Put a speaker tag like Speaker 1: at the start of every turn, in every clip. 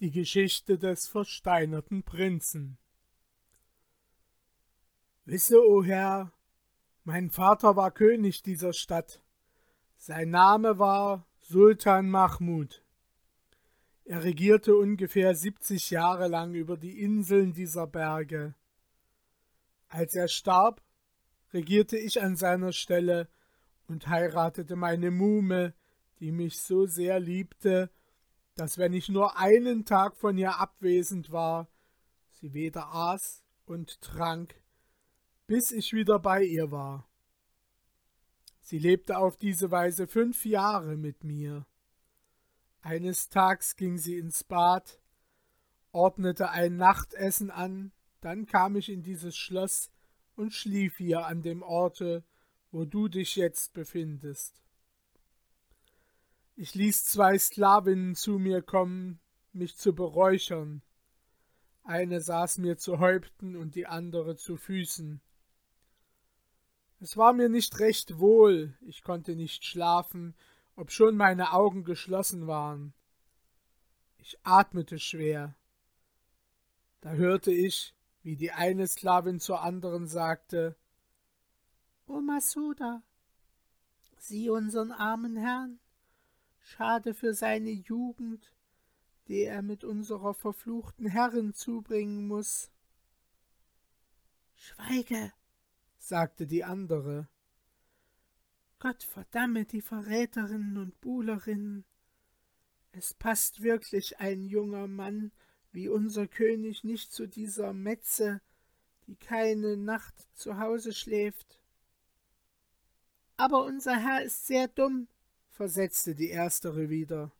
Speaker 1: Die Geschichte des versteinerten Prinzen. Wisse, o Herr, mein Vater war König dieser Stadt. Sein Name war Sultan Mahmud. Er regierte ungefähr siebzig Jahre lang über die Inseln dieser Berge. Als er starb, regierte ich an seiner Stelle und heiratete meine Muhme, die mich so sehr liebte, dass wenn ich nur einen Tag von ihr abwesend war, sie weder aß und trank, bis ich wieder bei ihr war. Sie lebte auf diese Weise fünf Jahre mit mir. Eines Tags ging sie ins Bad, ordnete ein Nachtessen an, dann kam ich in dieses Schloss und schlief hier an dem Orte, wo du dich jetzt befindest. Ich ließ zwei Sklavinnen zu mir kommen, mich zu beräuchern. Eine saß mir zu Häupten und die andere zu Füßen. Es war mir nicht recht wohl, ich konnte nicht schlafen, obschon meine Augen geschlossen waren. Ich atmete schwer. Da hörte ich, wie die eine Sklavin zur anderen sagte O Masuda, sieh unseren armen Herrn, Schade für seine Jugend, die er mit unserer verfluchten Herrin zubringen muss. Schweige, sagte die andere. Gott verdamme die Verräterinnen und Buhlerinnen. Es passt wirklich ein junger Mann wie unser König nicht zu dieser Metze, die keine Nacht zu Hause schläft. Aber unser Herr ist sehr dumm, versetzte die erstere wieder.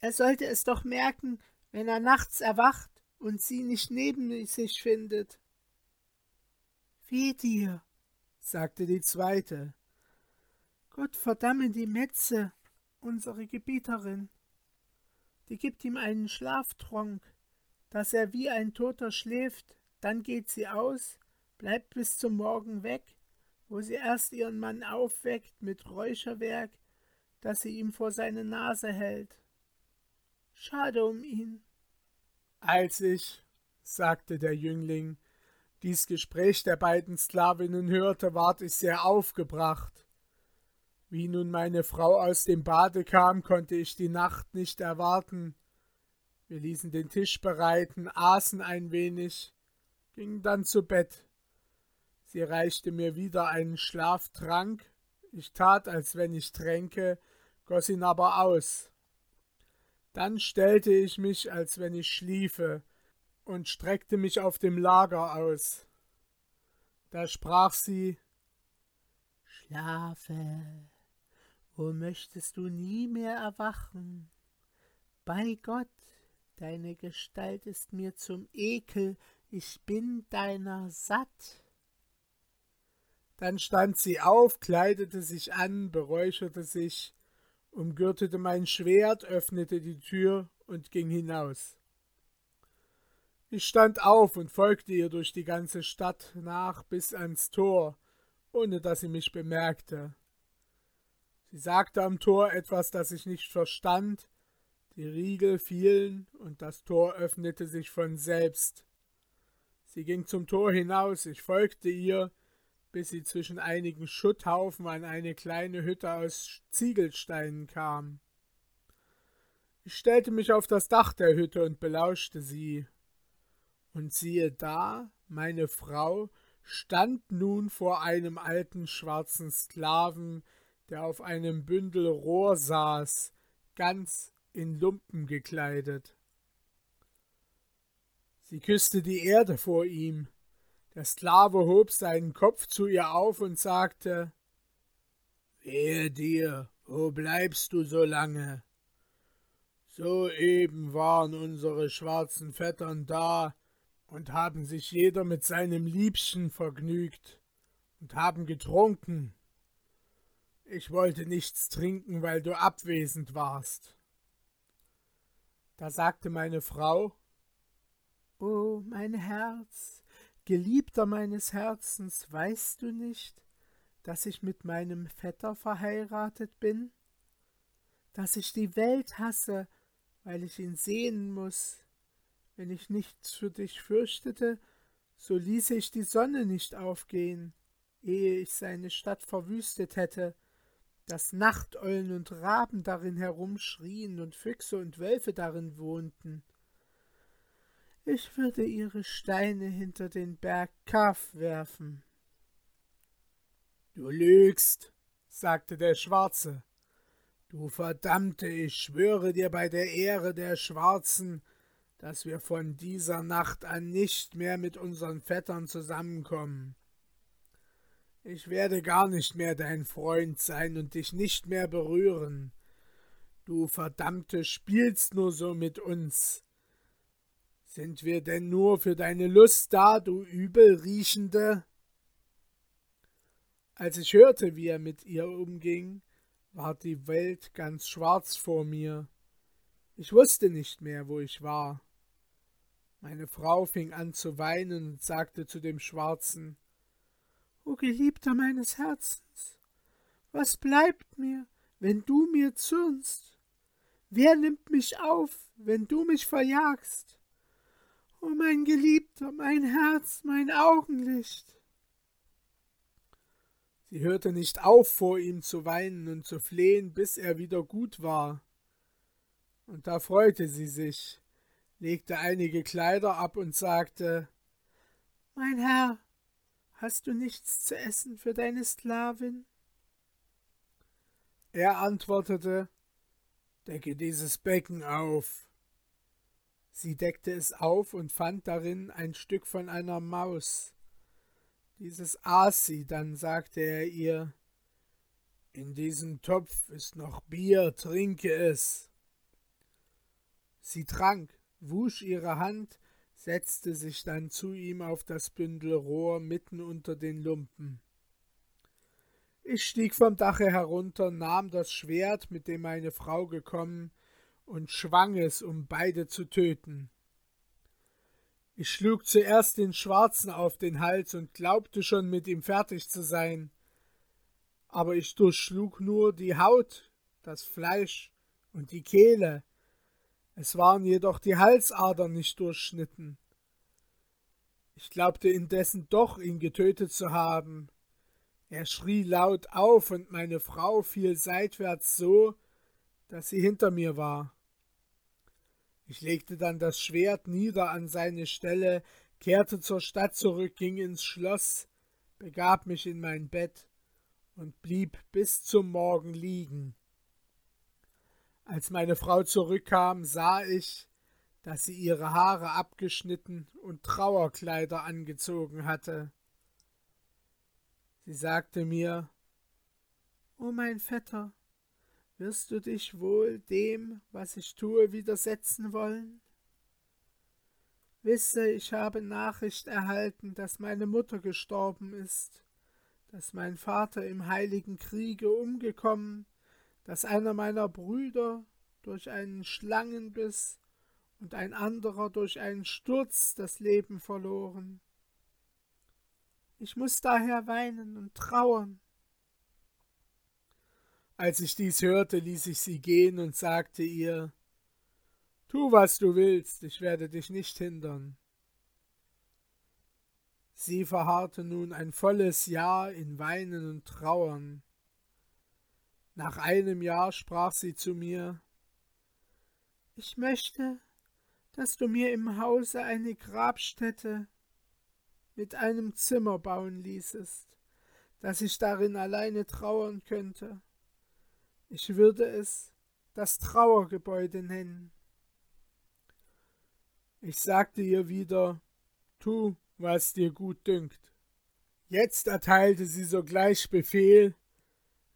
Speaker 1: Er sollte es doch merken, wenn er nachts erwacht und sie nicht neben sich findet. Weh dir, sagte die zweite. Gott verdamme die Metze, unsere Gebieterin. Die gibt ihm einen Schlaftronk, dass er wie ein Toter schläft, dann geht sie aus, bleibt bis zum Morgen weg wo sie erst ihren Mann aufweckt mit Räucherwerk, das sie ihm vor seine Nase hält. Schade um ihn. Als ich, sagte der Jüngling, dies Gespräch der beiden Sklavinnen hörte, ward ich sehr aufgebracht. Wie nun meine Frau aus dem Bade kam, konnte ich die Nacht nicht erwarten. Wir ließen den Tisch bereiten, aßen ein wenig, gingen dann zu Bett. Sie reichte mir wieder einen Schlaftrank, ich tat, als wenn ich tränke, goss ihn aber aus. Dann stellte ich mich, als wenn ich schliefe, und streckte mich auf dem Lager aus. Da sprach sie Schlafe, wo möchtest du nie mehr erwachen? Bei Gott, deine Gestalt ist mir zum Ekel, ich bin deiner satt. Dann stand sie auf, kleidete sich an, beräucherte sich, umgürtete mein Schwert, öffnete die Tür und ging hinaus. Ich stand auf und folgte ihr durch die ganze Stadt nach bis ans Tor, ohne dass sie mich bemerkte. Sie sagte am Tor etwas, das ich nicht verstand, die Riegel fielen und das Tor öffnete sich von selbst. Sie ging zum Tor hinaus, ich folgte ihr, bis sie zwischen einigen Schutthaufen an eine kleine Hütte aus Ziegelsteinen kam. Ich stellte mich auf das Dach der Hütte und belauschte sie. Und siehe da, meine Frau stand nun vor einem alten schwarzen Sklaven, der auf einem Bündel Rohr saß, ganz in Lumpen gekleidet. Sie küsste die Erde vor ihm, der Sklave hob seinen Kopf zu ihr auf und sagte Wehe dir, wo bleibst du so lange? Soeben waren unsere schwarzen Vettern da und haben sich jeder mit seinem Liebchen vergnügt und haben getrunken. Ich wollte nichts trinken, weil du abwesend warst. Da sagte meine Frau, O oh, mein Herz, Geliebter meines Herzens, weißt du nicht, dass ich mit meinem Vetter verheiratet bin? Dass ich die Welt hasse weil ich ihn sehen muss. Wenn ich nichts für dich fürchtete, so ließe ich die Sonne nicht aufgehen, ehe ich seine Stadt verwüstet hätte, dass Nachteulen und Raben darin herumschrien und Füchse und Wölfe darin wohnten. Ich würde ihre Steine hinter den Berg Kaf werfen.
Speaker 2: Du lügst, sagte der Schwarze. Du Verdammte, ich schwöre dir bei der Ehre der Schwarzen, dass wir von dieser Nacht an nicht mehr mit unseren Vettern zusammenkommen. Ich werde gar nicht mehr dein Freund sein und dich nicht mehr berühren. Du Verdammte spielst nur so mit uns. Sind wir denn nur für deine Lust da, du Übelriechende? Als ich hörte, wie er mit ihr umging, ward die Welt ganz schwarz vor mir. Ich wusste nicht mehr, wo ich war. Meine Frau fing an zu weinen und sagte zu dem Schwarzen
Speaker 1: O Geliebter meines Herzens, was bleibt mir, wenn du mir zürnst? Wer nimmt mich auf, wenn du mich verjagst? O mein Geliebter, mein Herz, mein Augenlicht.
Speaker 2: Sie hörte nicht auf, vor ihm zu weinen und zu flehen, bis er wieder gut war. Und da freute sie sich, legte einige Kleider ab und sagte
Speaker 1: Mein Herr, hast du nichts zu essen für deine Sklavin?
Speaker 2: Er antwortete Decke dieses Becken auf. Sie deckte es auf und fand darin ein Stück von einer Maus. Dieses aß sie, dann sagte er ihr In diesem Topf ist noch Bier, trinke es. Sie trank, wusch ihre Hand, setzte sich dann zu ihm auf das Bündel Rohr mitten unter den Lumpen. Ich stieg vom Dache herunter, nahm das Schwert, mit dem meine Frau gekommen, und schwang es, um beide zu töten. Ich schlug zuerst den Schwarzen auf den Hals und glaubte schon mit ihm fertig zu sein. Aber ich durchschlug nur die Haut, das Fleisch und die Kehle. Es waren jedoch die Halsadern nicht durchschnitten. Ich glaubte indessen doch, ihn getötet zu haben. Er schrie laut auf, und meine Frau fiel seitwärts so, dass sie hinter mir war. Ich legte dann das Schwert nieder an seine Stelle, kehrte zur Stadt zurück, ging ins Schloss, begab mich in mein Bett und blieb bis zum Morgen liegen. Als meine Frau zurückkam, sah ich, dass sie ihre Haare abgeschnitten und Trauerkleider angezogen hatte. Sie sagte mir
Speaker 1: O mein Vetter, wirst du dich wohl dem, was ich tue, widersetzen wollen? Wisse, ich habe Nachricht erhalten, dass meine Mutter gestorben ist, dass mein Vater im heiligen Kriege umgekommen, dass einer meiner Brüder durch einen Schlangenbiss und ein anderer durch einen Sturz das Leben verloren. Ich muss daher weinen und trauern.
Speaker 2: Als ich dies hörte, ließ ich sie gehen und sagte ihr Tu, was du willst, ich werde dich nicht hindern. Sie verharrte nun ein volles Jahr in Weinen und Trauern. Nach einem Jahr sprach sie zu mir
Speaker 1: Ich möchte, dass du mir im Hause eine Grabstätte mit einem Zimmer bauen ließest, dass ich darin alleine trauern könnte. Ich würde es das Trauergebäude nennen.
Speaker 2: Ich sagte ihr wieder, tu, was dir gut dünkt. Jetzt erteilte sie sogleich Befehl,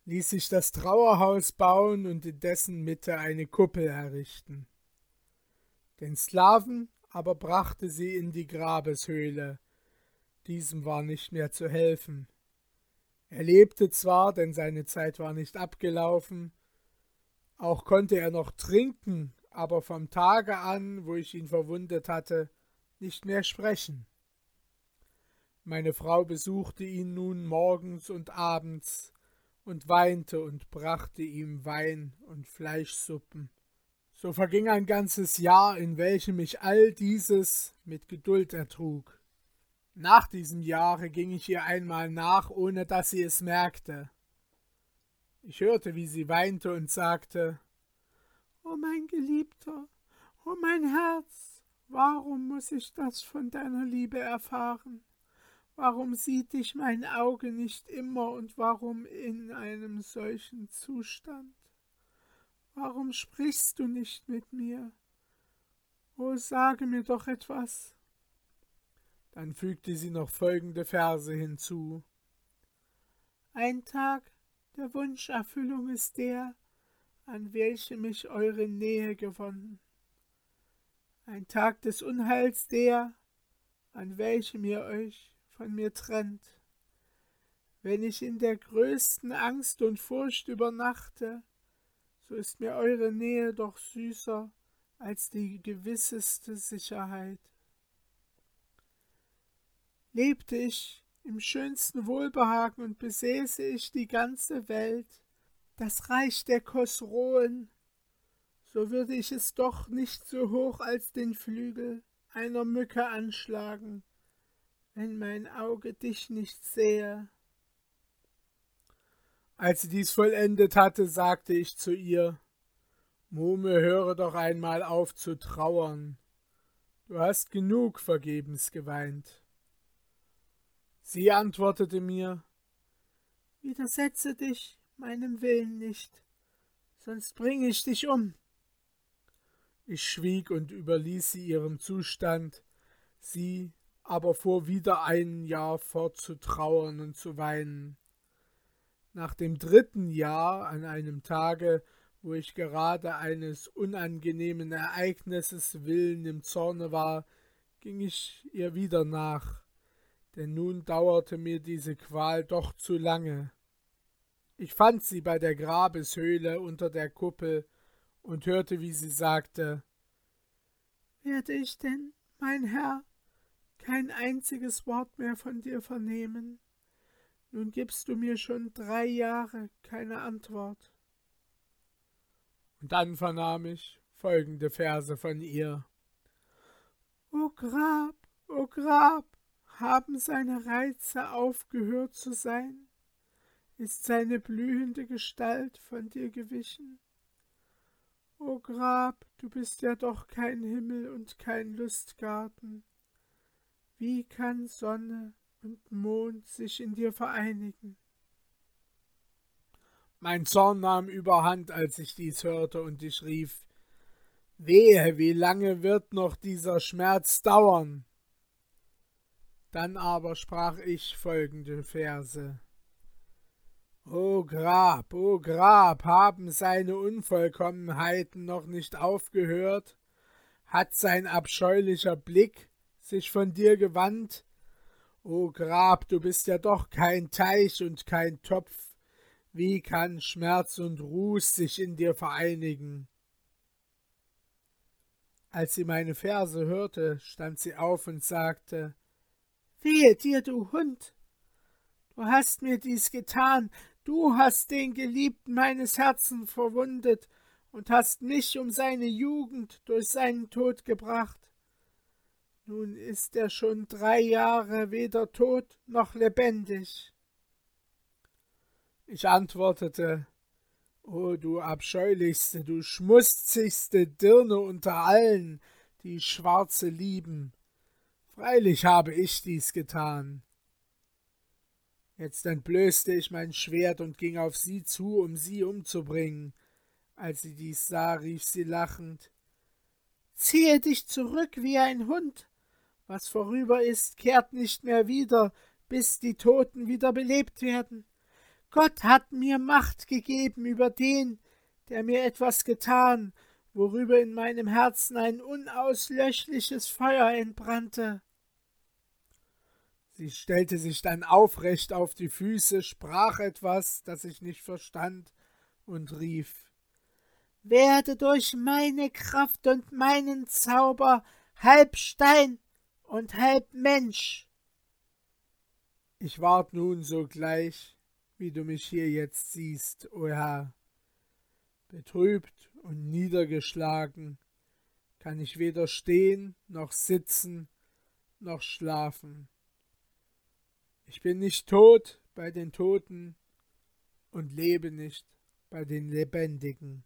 Speaker 2: ließ sich das Trauerhaus bauen und in dessen Mitte eine Kuppel errichten. Den Sklaven aber brachte sie in die Grabeshöhle. Diesem war nicht mehr zu helfen. Er lebte zwar, denn seine Zeit war nicht abgelaufen, auch konnte er noch trinken, aber vom Tage an, wo ich ihn verwundet hatte, nicht mehr sprechen. Meine Frau besuchte ihn nun morgens und abends und weinte und brachte ihm Wein und Fleischsuppen, So verging ein ganzes Jahr, in welchem ich all dieses mit Geduld ertrug. Nach diesem Jahre ging ich ihr einmal nach, ohne dass sie es merkte. Ich hörte, wie sie weinte und sagte
Speaker 1: O mein Geliebter, o mein Herz, warum muss ich das von deiner Liebe erfahren? Warum sieht dich mein Auge nicht immer und warum in einem solchen Zustand? Warum sprichst du nicht mit mir? O sage mir doch etwas.
Speaker 2: Dann fügte sie noch folgende Verse hinzu.
Speaker 1: Ein Tag der Wunscherfüllung ist der, an welchem ich eure Nähe gewonnen. Ein Tag des Unheils der, an welchem ihr euch von mir trennt. Wenn ich in der größten Angst und Furcht übernachte, so ist mir eure Nähe doch süßer als die gewisseste Sicherheit. Lebte ich im schönsten Wohlbehagen und besäße ich die ganze Welt, das Reich der Kosroen, so würde ich es doch nicht so hoch als den Flügel einer Mücke anschlagen, wenn mein Auge dich nicht sähe.
Speaker 2: Als sie dies vollendet hatte, sagte ich zu ihr Muhme, höre doch einmal auf zu trauern. Du hast genug vergebens geweint. Sie antwortete mir
Speaker 1: Widersetze dich meinem Willen nicht, sonst bringe ich dich um.
Speaker 2: Ich schwieg und überließ sie ihrem Zustand, sie aber fuhr wieder ein Jahr fort zu trauern und zu weinen. Nach dem dritten Jahr, an einem Tage, wo ich gerade eines unangenehmen Ereignisses willen im Zorne war, ging ich ihr wieder nach, denn nun dauerte mir diese Qual doch zu lange. Ich fand sie bei der Grabeshöhle unter der Kuppel und hörte, wie sie sagte
Speaker 1: Werde ich denn, mein Herr, kein einziges Wort mehr von dir vernehmen? Nun gibst du mir schon drei Jahre keine Antwort.
Speaker 2: Und dann vernahm ich folgende Verse von ihr.
Speaker 1: O Grab, o Grab, haben seine Reize aufgehört zu sein? Ist seine blühende Gestalt von dir gewichen? O Grab, du bist ja doch kein Himmel und kein Lustgarten. Wie kann Sonne und Mond sich in dir vereinigen.
Speaker 2: Mein Zorn nahm überhand, als ich dies hörte, und ich rief Wehe, wie lange wird noch dieser Schmerz dauern? Dann aber sprach ich folgende Verse O Grab, o Grab, haben seine Unvollkommenheiten noch nicht aufgehört? Hat sein abscheulicher Blick sich von dir gewandt? O Grab, du bist ja doch kein Teich und kein Topf. Wie kann Schmerz und Ruß sich in dir vereinigen? Als sie meine Verse hörte, stand sie auf und sagte
Speaker 1: Wehe dir, du Hund! Du hast mir dies getan, du hast den Geliebten meines Herzens verwundet und hast mich um seine Jugend durch seinen Tod gebracht. Nun ist er schon drei Jahre weder tot noch lebendig.
Speaker 2: Ich antwortete, O du abscheulichste, du schmutzigste Dirne unter allen, die Schwarze lieben. Freilich habe ich dies getan. Jetzt entblößte ich mein Schwert und ging auf sie zu, um sie umzubringen. Als sie dies sah, rief sie lachend
Speaker 1: Ziehe dich zurück wie ein Hund, was vorüber ist, kehrt nicht mehr wieder, bis die Toten wieder belebt werden. Gott hat mir Macht gegeben über den, der mir etwas getan, worüber in meinem Herzen ein unauslöschliches Feuer entbrannte.
Speaker 2: Sie stellte sich dann aufrecht auf die Füße, sprach etwas, das ich nicht verstand, und rief
Speaker 1: Werde durch meine Kraft und meinen Zauber halb Stein und halb Mensch.
Speaker 2: Ich ward nun sogleich, wie du mich hier jetzt siehst, o Herr. Betrübt und niedergeschlagen, kann ich weder stehen noch sitzen noch schlafen. Ich bin nicht tot bei den Toten und lebe nicht bei den Lebendigen.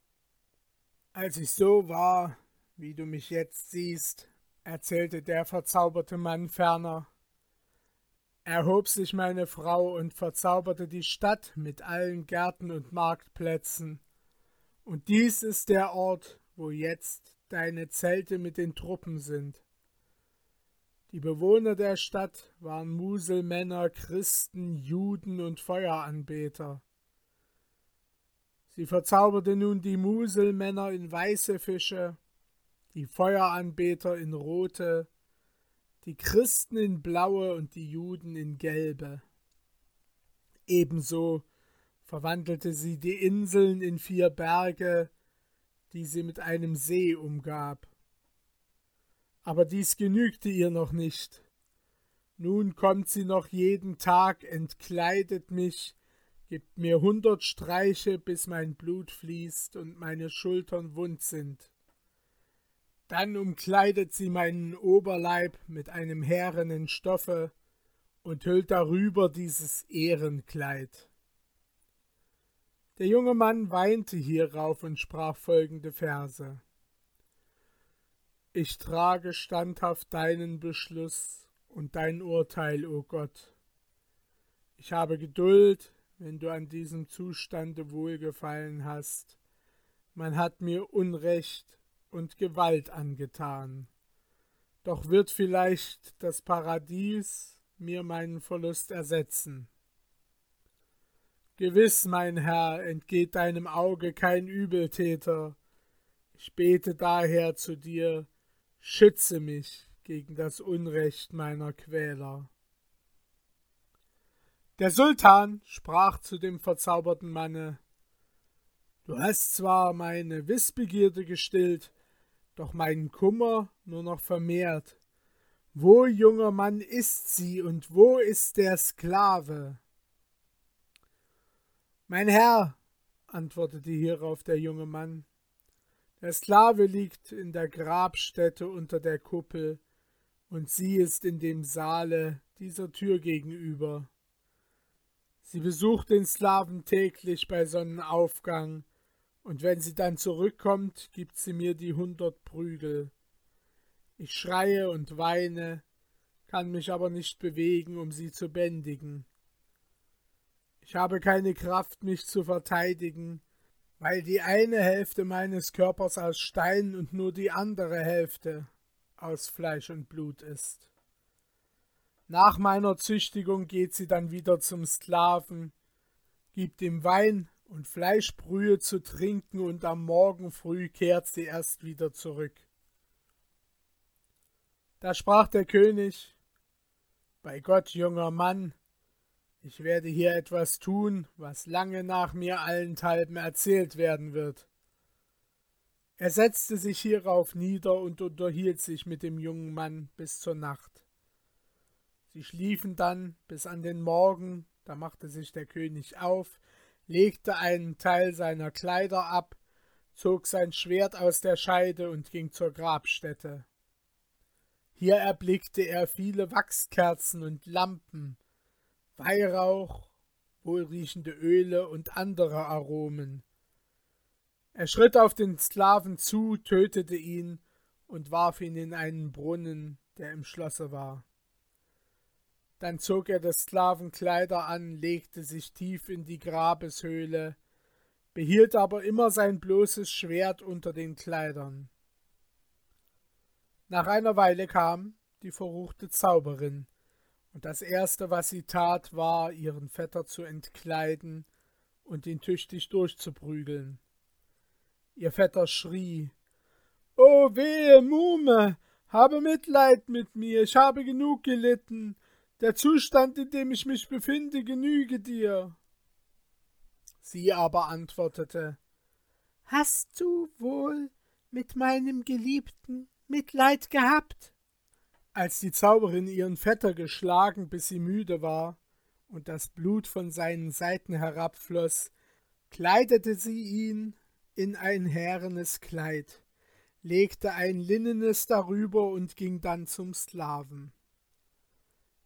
Speaker 2: Als ich so war, wie du mich jetzt siehst, erzählte der verzauberte Mann ferner, erhob sich meine Frau und verzauberte die Stadt mit allen Gärten und Marktplätzen, und dies ist der Ort, wo jetzt deine Zelte mit den Truppen sind. Die Bewohner der Stadt waren Muselmänner, Christen, Juden und Feueranbeter. Sie verzauberte nun die Muselmänner in weiße Fische, die Feueranbeter in rote, die Christen in blaue und die Juden in gelbe. Ebenso verwandelte sie die Inseln in vier Berge, die sie mit einem See umgab. Aber dies genügte ihr noch nicht. Nun kommt sie noch jeden Tag, entkleidet mich, gibt mir hundert Streiche, bis mein Blut fließt und meine Schultern wund sind. Dann umkleidet sie meinen Oberleib mit einem härenen Stoffe und hüllt darüber dieses Ehrenkleid. Der junge Mann weinte hierauf und sprach folgende Verse. Ich trage standhaft deinen Beschluss und dein Urteil, o Gott. Ich habe Geduld, wenn du an diesem Zustande wohlgefallen hast. Man hat mir Unrecht und Gewalt angetan. Doch wird vielleicht das Paradies mir meinen Verlust ersetzen. Gewiss, mein Herr, entgeht deinem Auge kein Übeltäter. Ich bete daher zu dir, schütze mich gegen das Unrecht meiner Quäler. Der Sultan sprach zu dem verzauberten Manne Du hast zwar meine Wissbegierde gestillt, doch meinen Kummer nur noch vermehrt. Wo, junger Mann, ist sie und wo ist der Sklave? Mein Herr, antwortete hierauf der junge Mann, der Sklave liegt in der Grabstätte unter der Kuppel, und sie ist in dem Saale dieser Tür gegenüber. Sie besucht den Sklaven täglich bei Sonnenaufgang, und wenn sie dann zurückkommt, gibt sie mir die hundert Prügel. Ich schreie und weine, kann mich aber nicht bewegen, um sie zu bändigen. Ich habe keine Kraft, mich zu verteidigen, weil die eine Hälfte meines Körpers aus Stein und nur die andere Hälfte aus Fleisch und Blut ist. Nach meiner Züchtigung geht sie dann wieder zum Sklaven, gibt ihm Wein und Fleischbrühe zu trinken, und am Morgen früh kehrt sie erst wieder zurück. Da sprach der König Bei Gott, junger Mann, ich werde hier etwas tun, was lange nach mir allenthalben erzählt werden wird. Er setzte sich hierauf nieder und unterhielt sich mit dem jungen Mann bis zur Nacht. Sie schliefen dann bis an den Morgen, da machte sich der König auf, legte einen Teil seiner Kleider ab, zog sein Schwert aus der Scheide und ging zur Grabstätte. Hier erblickte er viele Wachskerzen und Lampen, Weihrauch, wohlriechende Öle und andere Aromen. Er schritt auf den Sklaven zu, tötete ihn und warf ihn in einen Brunnen, der im Schlosse war. Dann zog er des Sklaven Kleider an, legte sich tief in die Grabeshöhle, behielt aber immer sein bloßes Schwert unter den Kleidern. Nach einer Weile kam die verruchte Zauberin, und das erste, was sie tat, war, ihren Vetter zu entkleiden und ihn tüchtig durchzuprügeln. Ihr Vetter schrie Oh wehe, Muhme, habe Mitleid mit mir, ich habe genug gelitten, der Zustand, in dem ich mich befinde, genüge dir. Sie aber antwortete Hast du wohl mit meinem Geliebten Mitleid gehabt? Als die Zauberin ihren Vetter geschlagen, bis sie müde war und das Blut von seinen Seiten herabfloß, kleidete sie ihn in ein härenes Kleid, legte ein linnenes darüber und ging dann zum Sklaven.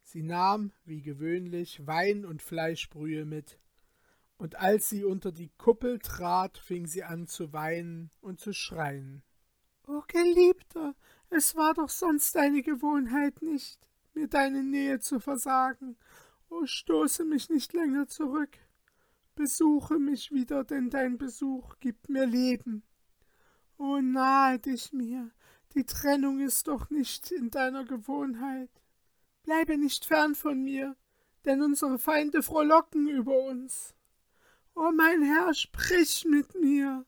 Speaker 2: Sie nahm, wie gewöhnlich, Wein und Fleischbrühe mit, und als sie unter die Kuppel trat, fing sie an zu weinen und zu schreien.
Speaker 1: O Geliebter, es war doch sonst deine Gewohnheit nicht, mir deine Nähe zu versagen. O stoße mich nicht länger zurück. Besuche mich wieder, denn dein Besuch gibt mir Leben. O nahe dich mir, die Trennung ist doch nicht in deiner Gewohnheit. Bleibe nicht fern von mir, denn unsere Feinde frohlocken über uns. O mein Herr, sprich mit mir.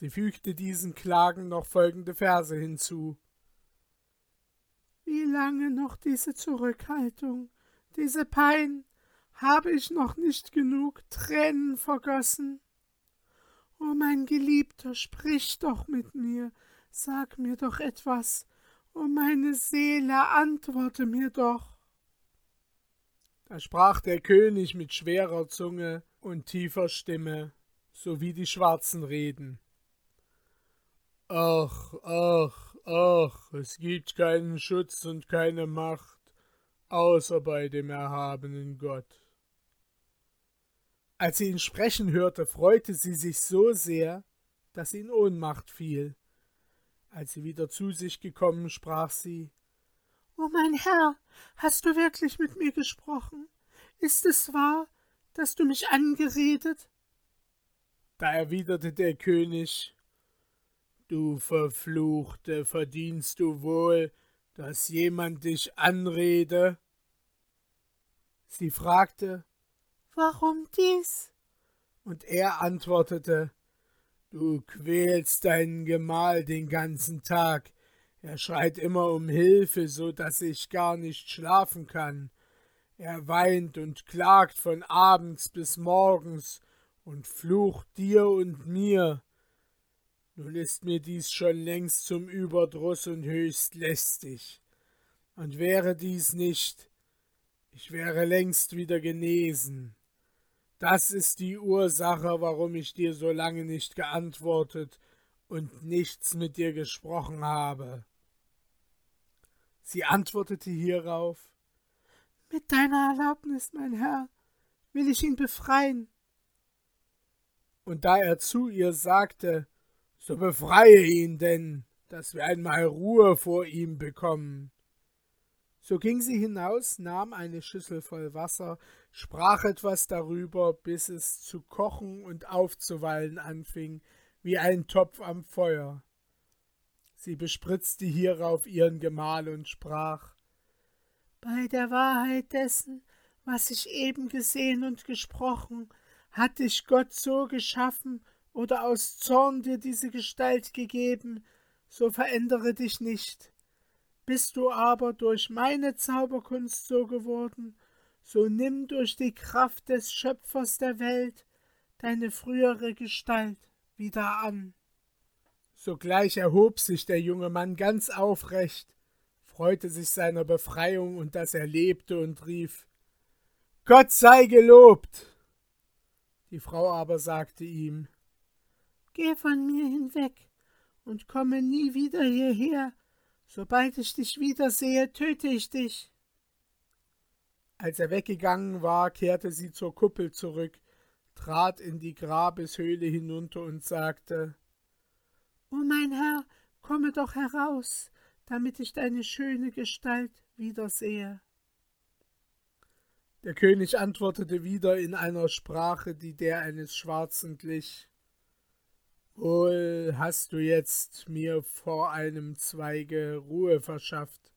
Speaker 2: Sie fügte diesen Klagen noch folgende Verse hinzu.
Speaker 1: Wie lange noch diese Zurückhaltung, diese Pein, habe ich noch nicht genug Tränen vergossen? O mein Geliebter, sprich doch mit mir, sag mir doch etwas, o meine Seele, antworte mir doch.
Speaker 2: Da sprach der König mit schwerer Zunge und tiefer Stimme, so wie die Schwarzen reden. Ach, ach, ach, es gibt keinen Schutz und keine Macht, außer bei dem erhabenen Gott. Als sie ihn sprechen hörte, freute sie sich so sehr, dass sie in Ohnmacht fiel. Als sie wieder zu sich gekommen, sprach sie
Speaker 1: O mein Herr, hast du wirklich mit mir gesprochen? Ist es wahr, dass du mich angeredet?
Speaker 2: Da erwiderte der König Du Verfluchte, verdienst du wohl, dass jemand dich anrede? Sie fragte
Speaker 1: Warum dies?
Speaker 2: Und er antwortete Du quälst deinen Gemahl den ganzen Tag. Er schreit immer um Hilfe, so dass ich gar nicht schlafen kann. Er weint und klagt von abends bis morgens und flucht dir und mir. Nun ist mir dies schon längst zum Überdruss und höchst lästig. Und wäre dies nicht, ich wäre längst wieder genesen. Das ist die Ursache, warum ich dir so lange nicht geantwortet und nichts mit dir gesprochen habe. Sie antwortete hierauf
Speaker 1: Mit deiner Erlaubnis, mein Herr, will ich ihn befreien.
Speaker 2: Und da er zu ihr sagte, so befreie ihn denn, dass wir einmal Ruhe vor ihm bekommen. So ging sie hinaus, nahm eine Schüssel voll Wasser, sprach etwas darüber, bis es zu kochen und aufzuwallen anfing, wie ein Topf am Feuer. Sie bespritzte hierauf ihren Gemahl und sprach
Speaker 1: Bei der Wahrheit dessen, was ich eben gesehen und gesprochen, hat dich Gott so geschaffen oder aus Zorn dir diese Gestalt gegeben, so verändere dich nicht bist du aber durch meine Zauberkunst so geworden, so nimm durch die Kraft des Schöpfers der Welt deine frühere Gestalt wieder an.
Speaker 2: Sogleich erhob sich der junge Mann ganz aufrecht, freute sich seiner Befreiung und dass er lebte und rief Gott sei gelobt. Die Frau aber sagte ihm
Speaker 1: Geh von mir hinweg und komme nie wieder hierher, Sobald ich dich wiedersehe, töte ich dich.
Speaker 2: Als er weggegangen war, kehrte sie zur Kuppel zurück, trat in die Grabeshöhle hinunter und sagte
Speaker 1: O mein Herr, komme doch heraus, damit ich deine schöne Gestalt wiedersehe.
Speaker 2: Der König antwortete wieder in einer Sprache, die der eines Schwarzen glich. Wohl hast du jetzt mir vor einem Zweige Ruhe verschafft.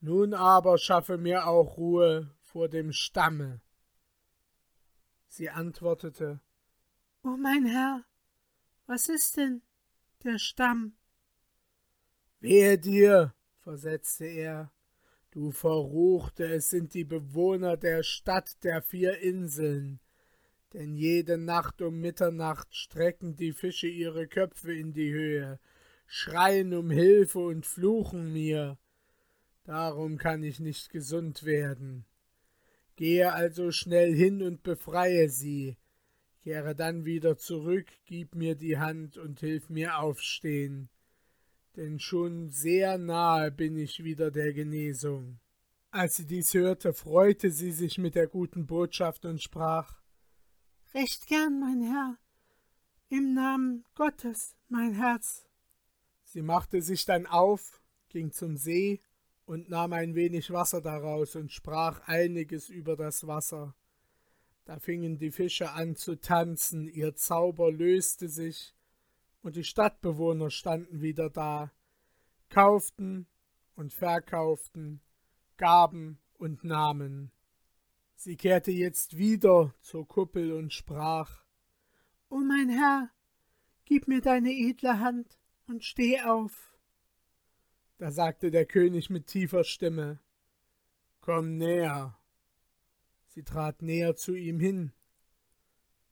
Speaker 2: Nun aber schaffe mir auch Ruhe vor dem Stamme. Sie antwortete
Speaker 1: O oh mein Herr, was ist denn der Stamm?
Speaker 2: Wehe dir, versetzte er, du Verruchte, es sind die Bewohner der Stadt der vier Inseln, denn jede Nacht um Mitternacht strecken die Fische ihre Köpfe in die Höhe, schreien um Hilfe und fluchen mir. Darum kann ich nicht gesund werden. Gehe also schnell hin und befreie sie. Kehre dann wieder zurück, gib mir die Hand und hilf mir aufstehen, denn schon sehr nahe bin ich wieder der Genesung. Als sie dies hörte, freute sie sich mit der guten Botschaft und sprach
Speaker 1: Recht gern, mein Herr, im Namen Gottes, mein Herz.
Speaker 2: Sie machte sich dann auf, ging zum See und nahm ein wenig Wasser daraus und sprach einiges über das Wasser. Da fingen die Fische an zu tanzen, ihr Zauber löste sich, und die Stadtbewohner standen wieder da, kauften und verkauften, gaben und nahmen. Sie kehrte jetzt wieder zur Kuppel und sprach
Speaker 1: O mein Herr, gib mir deine edle Hand und steh auf.
Speaker 2: Da sagte der König mit tiefer Stimme Komm näher. Sie trat näher zu ihm hin.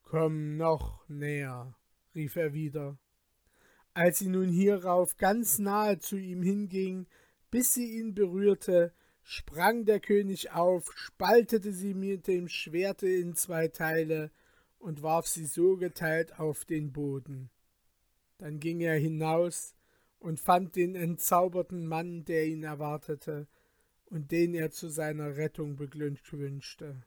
Speaker 2: Komm noch näher, rief er wieder. Als sie nun hierauf ganz nahe zu ihm hinging, bis sie ihn berührte, sprang der König auf, spaltete sie mit dem Schwerte in zwei Teile und warf sie so geteilt auf den Boden. Dann ging er hinaus und fand den entzauberten Mann, der ihn erwartete und den er zu seiner Rettung beglückwünschte.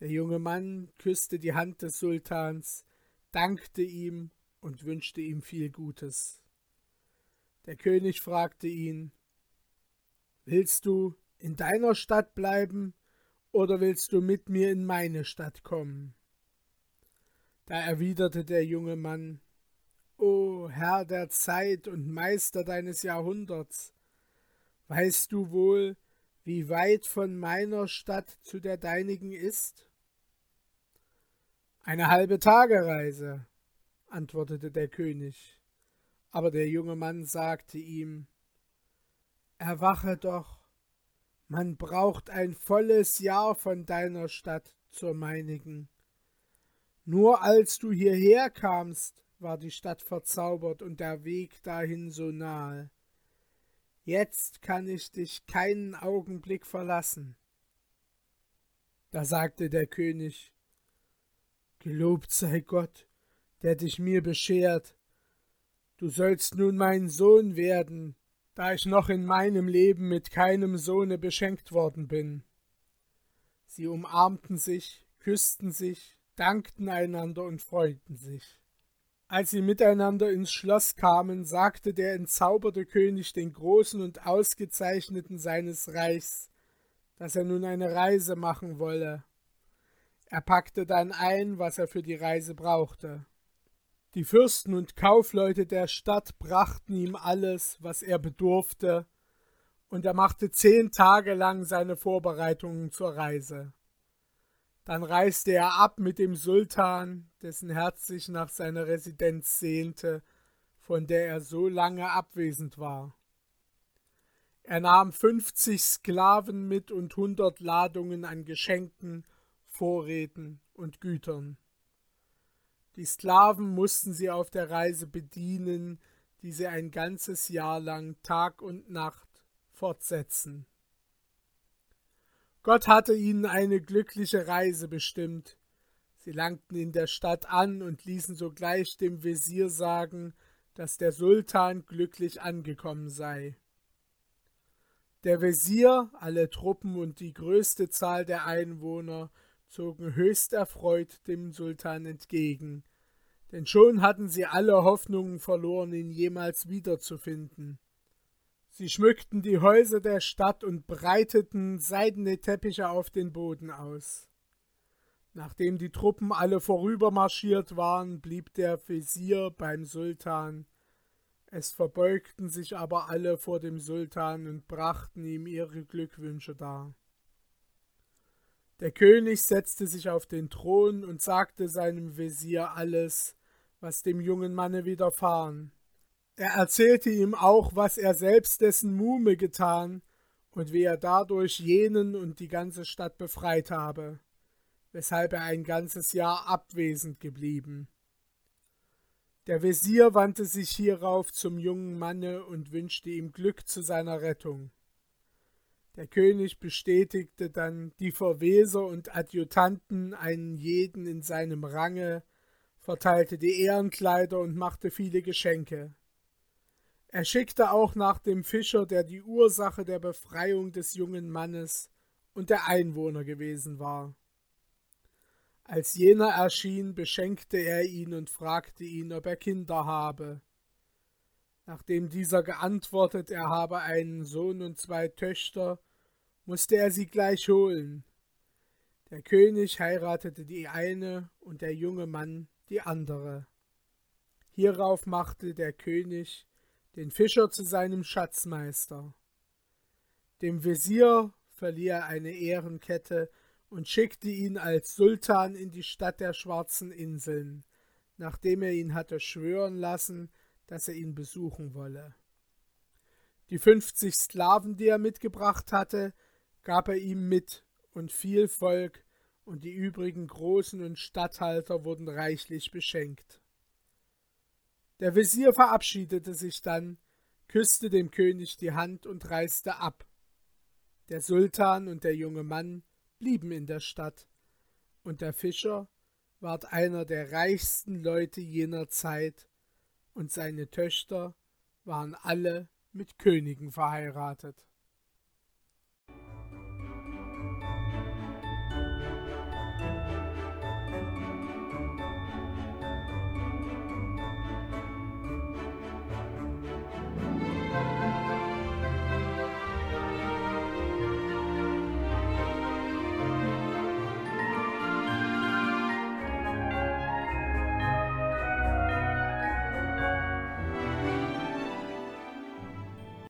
Speaker 2: Der junge Mann küsste die Hand des Sultans, dankte ihm und wünschte ihm viel Gutes. Der König fragte ihn Willst du in deiner Stadt bleiben oder willst du mit mir in meine Stadt kommen? Da erwiderte der junge Mann O Herr der Zeit und Meister deines Jahrhunderts, weißt du wohl, wie weit von meiner Stadt zu der deinigen ist? Eine halbe Tagereise, antwortete der König. Aber der junge Mann sagte ihm Erwache doch, man braucht ein volles Jahr von deiner Stadt zur meinigen. Nur als du hierher kamst, war die Stadt verzaubert und der Weg dahin so nahe. Jetzt kann ich dich keinen Augenblick verlassen. Da sagte der König Gelobt sei Gott, der dich mir beschert. Du sollst nun mein Sohn werden, da ich noch in meinem Leben mit keinem Sohne beschenkt worden bin. Sie umarmten sich, küssten sich, dankten einander und freuten sich. Als sie miteinander ins Schloss kamen, sagte der entzauberte König den Großen und Ausgezeichneten seines Reichs, dass er nun eine Reise machen wolle. Er packte dann ein, was er für die Reise brauchte. Die Fürsten und Kaufleute der Stadt brachten ihm alles, was er bedurfte, und er machte zehn Tage lang seine Vorbereitungen zur Reise. Dann reiste er ab mit dem Sultan, dessen Herz sich nach seiner Residenz sehnte, von der er so lange abwesend war. Er nahm fünfzig Sklaven mit und hundert Ladungen an Geschenken Vorräten und Gütern. Die Sklaven mussten sie auf der Reise bedienen, die sie ein ganzes Jahr lang Tag und Nacht fortsetzen. Gott hatte ihnen eine glückliche Reise bestimmt. Sie langten in der Stadt an und ließen sogleich dem Wesir sagen, dass der Sultan glücklich angekommen sei. Der Wesir, alle Truppen und die größte Zahl der Einwohner zogen höchst erfreut dem Sultan entgegen, denn schon hatten sie alle Hoffnungen verloren, ihn jemals wiederzufinden. Sie schmückten die Häuser der Stadt und breiteten seidene Teppiche auf den Boden aus. Nachdem die Truppen alle vorübermarschiert waren, blieb der Vezier beim Sultan. Es verbeugten sich aber alle vor dem Sultan und brachten ihm ihre Glückwünsche dar. Der König setzte sich auf den Thron und sagte seinem Wesir alles, was dem jungen Manne widerfahren. Er erzählte ihm auch, was er selbst dessen Muhme getan und wie er dadurch jenen und die ganze Stadt befreit habe, weshalb er ein ganzes Jahr abwesend geblieben. Der Wesir wandte sich hierauf zum jungen Manne und wünschte ihm Glück zu seiner Rettung. Der König bestätigte dann die Verweser und Adjutanten, einen jeden in seinem Range, verteilte die Ehrenkleider und machte viele Geschenke. Er schickte auch nach dem Fischer, der die Ursache der Befreiung des jungen Mannes und der Einwohner gewesen war. Als jener erschien, beschenkte er ihn und fragte ihn, ob er Kinder habe. Nachdem dieser geantwortet, er habe einen Sohn und zwei Töchter, musste er sie gleich holen. Der König heiratete die eine und der junge Mann die andere. Hierauf machte der König den Fischer zu seinem Schatzmeister. Dem Wesir verlieh er eine Ehrenkette und schickte ihn als Sultan in die Stadt der Schwarzen Inseln, nachdem er ihn hatte schwören lassen, dass er ihn besuchen wolle. Die fünfzig Sklaven, die er mitgebracht hatte, gab er ihm mit und viel Volk, und die übrigen Großen und Statthalter wurden reichlich beschenkt. Der Wesir verabschiedete sich dann, küsste dem König die Hand und reiste ab. Der Sultan und der junge Mann blieben in der Stadt, und der Fischer ward einer der reichsten Leute jener Zeit, und seine Töchter waren alle mit Königen verheiratet.